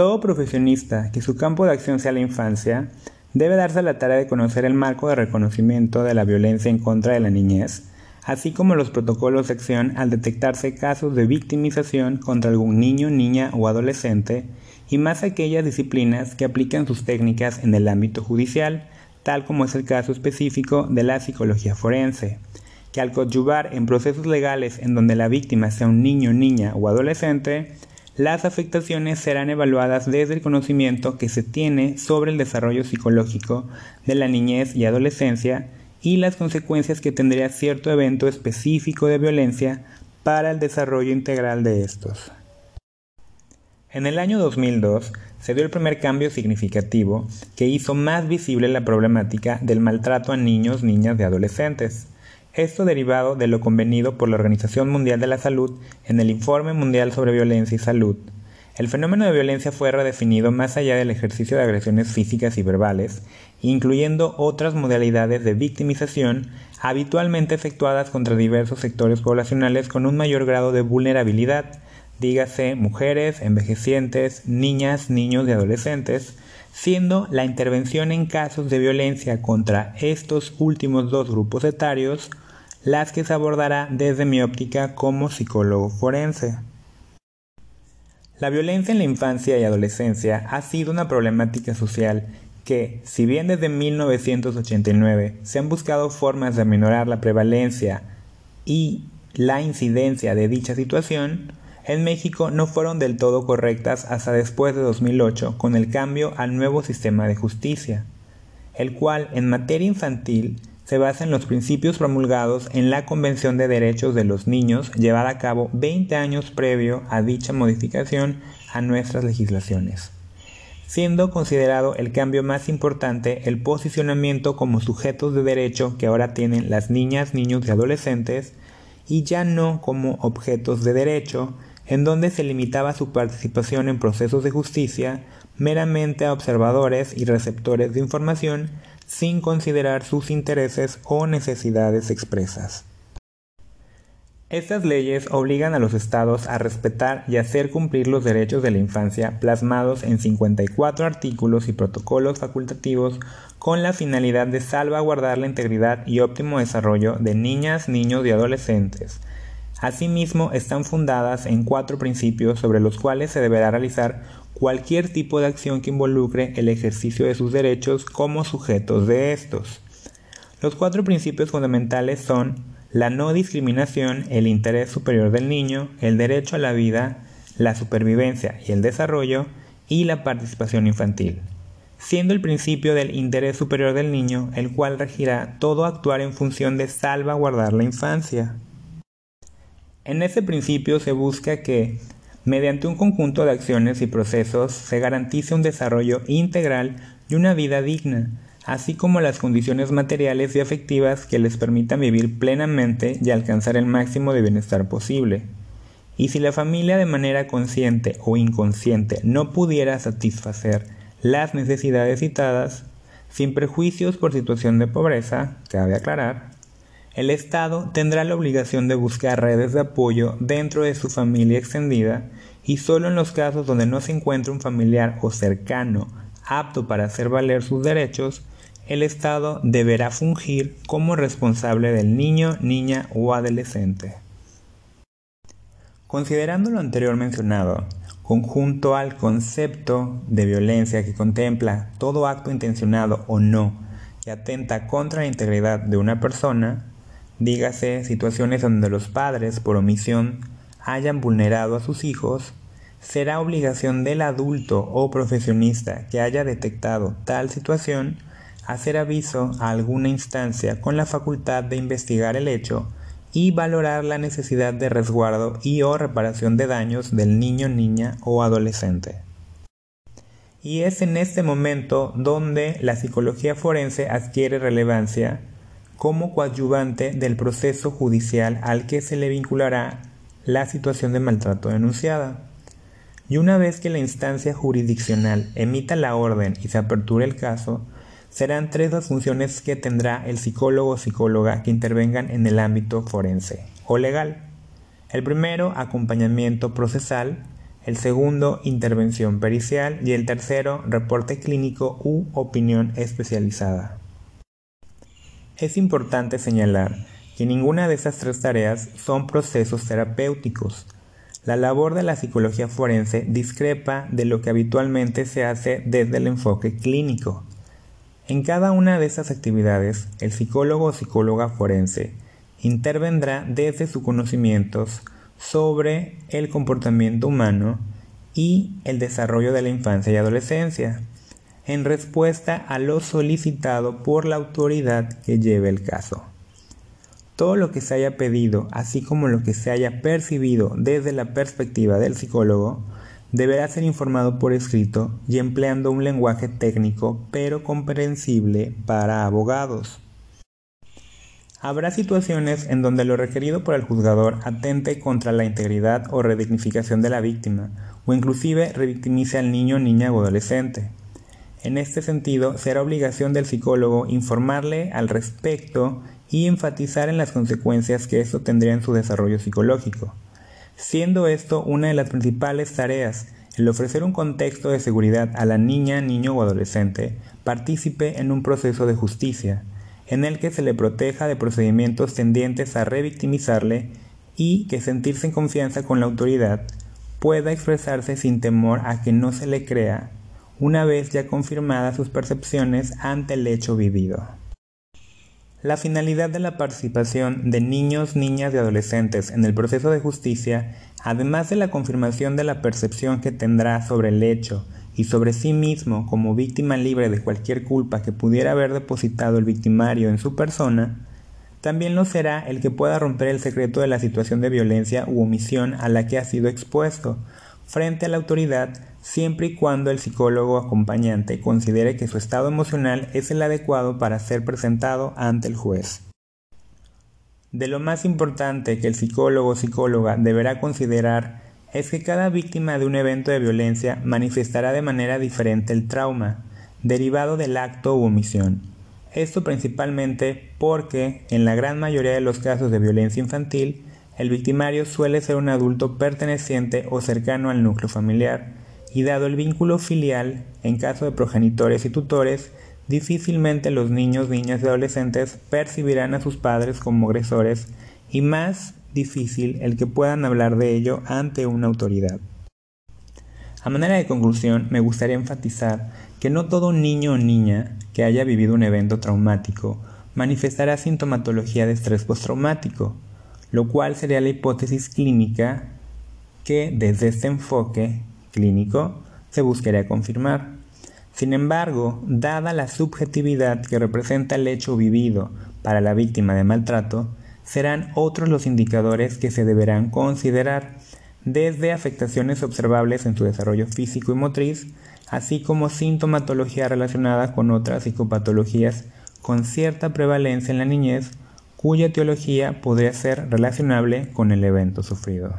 Todo profesionista que su campo de acción sea la infancia debe darse la tarea de conocer el marco de reconocimiento de la violencia en contra de la niñez, así como los protocolos de acción al detectarse casos de victimización contra algún niño, niña o adolescente, y más aquellas disciplinas que aplican sus técnicas en el ámbito judicial, tal como es el caso específico de la psicología forense, que al coadyuvar en procesos legales en donde la víctima sea un niño, niña o adolescente, las afectaciones serán evaluadas desde el conocimiento que se tiene sobre el desarrollo psicológico de la niñez y adolescencia y las consecuencias que tendría cierto evento específico de violencia para el desarrollo integral de estos. En el año 2002 se dio el primer cambio significativo que hizo más visible la problemática del maltrato a niños, niñas y adolescentes. Esto derivado de lo convenido por la Organización Mundial de la Salud en el Informe Mundial sobre Violencia y Salud. El fenómeno de violencia fue redefinido más allá del ejercicio de agresiones físicas y verbales, incluyendo otras modalidades de victimización habitualmente efectuadas contra diversos sectores poblacionales con un mayor grado de vulnerabilidad, dígase mujeres, envejecientes, niñas, niños y adolescentes, siendo la intervención en casos de violencia contra estos últimos dos grupos etarios las que se abordará desde mi óptica como psicólogo forense. La violencia en la infancia y adolescencia ha sido una problemática social que, si bien desde 1989 se han buscado formas de aminorar la prevalencia y la incidencia de dicha situación, en México no fueron del todo correctas hasta después de 2008 con el cambio al nuevo sistema de justicia, el cual en materia infantil se basa en los principios promulgados en la Convención de Derechos de los Niños llevada a cabo 20 años previo a dicha modificación a nuestras legislaciones, siendo considerado el cambio más importante el posicionamiento como sujetos de derecho que ahora tienen las niñas, niños y adolescentes y ya no como objetos de derecho en donde se limitaba su participación en procesos de justicia meramente a observadores y receptores de información sin considerar sus intereses o necesidades expresas. Estas leyes obligan a los estados a respetar y hacer cumplir los derechos de la infancia plasmados en 54 artículos y protocolos facultativos con la finalidad de salvaguardar la integridad y óptimo desarrollo de niñas, niños y adolescentes, Asimismo, están fundadas en cuatro principios sobre los cuales se deberá realizar cualquier tipo de acción que involucre el ejercicio de sus derechos como sujetos de estos. Los cuatro principios fundamentales son la no discriminación, el interés superior del niño, el derecho a la vida, la supervivencia y el desarrollo, y la participación infantil, siendo el principio del interés superior del niño el cual regirá todo actuar en función de salvaguardar la infancia. En ese principio se busca que, mediante un conjunto de acciones y procesos, se garantice un desarrollo integral y una vida digna, así como las condiciones materiales y afectivas que les permitan vivir plenamente y alcanzar el máximo de bienestar posible. Y si la familia de manera consciente o inconsciente no pudiera satisfacer las necesidades citadas, sin prejuicios por situación de pobreza, cabe aclarar, el Estado tendrá la obligación de buscar redes de apoyo dentro de su familia extendida y solo en los casos donde no se encuentre un familiar o cercano apto para hacer valer sus derechos, el Estado deberá fungir como responsable del niño, niña o adolescente. Considerando lo anterior mencionado, conjunto al concepto de violencia que contempla todo acto intencionado o no que atenta contra la integridad de una persona, dígase situaciones donde los padres por omisión hayan vulnerado a sus hijos, será obligación del adulto o profesionista que haya detectado tal situación hacer aviso a alguna instancia con la facultad de investigar el hecho y valorar la necesidad de resguardo y o reparación de daños del niño, niña o adolescente. Y es en este momento donde la psicología forense adquiere relevancia como coadyuvante del proceso judicial al que se le vinculará la situación de maltrato denunciada. Y una vez que la instancia jurisdiccional emita la orden y se aperture el caso, serán tres las funciones que tendrá el psicólogo o psicóloga que intervengan en el ámbito forense o legal. El primero, acompañamiento procesal, el segundo intervención pericial y el tercero reporte clínico u opinión especializada. Es importante señalar que ninguna de estas tres tareas son procesos terapéuticos. La labor de la psicología forense discrepa de lo que habitualmente se hace desde el enfoque clínico. En cada una de estas actividades, el psicólogo o psicóloga forense intervendrá desde sus conocimientos sobre el comportamiento humano y el desarrollo de la infancia y adolescencia, en respuesta a lo solicitado por la autoridad que lleve el caso. Todo lo que se haya pedido, así como lo que se haya percibido desde la perspectiva del psicólogo, deberá ser informado por escrito y empleando un lenguaje técnico pero comprensible para abogados. Habrá situaciones en donde lo requerido por el juzgador atente contra la integridad o redignificación de la víctima, o inclusive revictimice al niño, niña o adolescente. En este sentido, será obligación del psicólogo informarle al respecto y enfatizar en las consecuencias que esto tendría en su desarrollo psicológico, siendo esto una de las principales tareas, el ofrecer un contexto de seguridad a la niña, niño o adolescente, partícipe en un proceso de justicia, en el que se le proteja de procedimientos tendientes a revictimizarle y que sentirse en confianza con la autoridad pueda expresarse sin temor a que no se le crea una vez ya confirmadas sus percepciones ante el hecho vivido. La finalidad de la participación de niños, niñas y adolescentes en el proceso de justicia, además de la confirmación de la percepción que tendrá sobre el hecho y sobre sí mismo como víctima libre de cualquier culpa que pudiera haber depositado el victimario en su persona, también lo será el que pueda romper el secreto de la situación de violencia u omisión a la que ha sido expuesto frente a la autoridad siempre y cuando el psicólogo acompañante considere que su estado emocional es el adecuado para ser presentado ante el juez. De lo más importante que el psicólogo o psicóloga deberá considerar es que cada víctima de un evento de violencia manifestará de manera diferente el trauma, derivado del acto u omisión. Esto principalmente porque, en la gran mayoría de los casos de violencia infantil, el victimario suele ser un adulto perteneciente o cercano al núcleo familiar, y dado el vínculo filial, en caso de progenitores y tutores, difícilmente los niños, niñas y adolescentes percibirán a sus padres como agresores y más difícil el que puedan hablar de ello ante una autoridad. A manera de conclusión, me gustaría enfatizar que no todo niño o niña que haya vivido un evento traumático manifestará sintomatología de estrés postraumático, lo cual sería la hipótesis clínica que desde este enfoque clínico se buscaría confirmar. Sin embargo, dada la subjetividad que representa el hecho vivido para la víctima de maltrato, serán otros los indicadores que se deberán considerar, desde afectaciones observables en su desarrollo físico y motriz, así como sintomatología relacionada con otras psicopatologías con cierta prevalencia en la niñez, cuya etiología podría ser relacionable con el evento sufrido.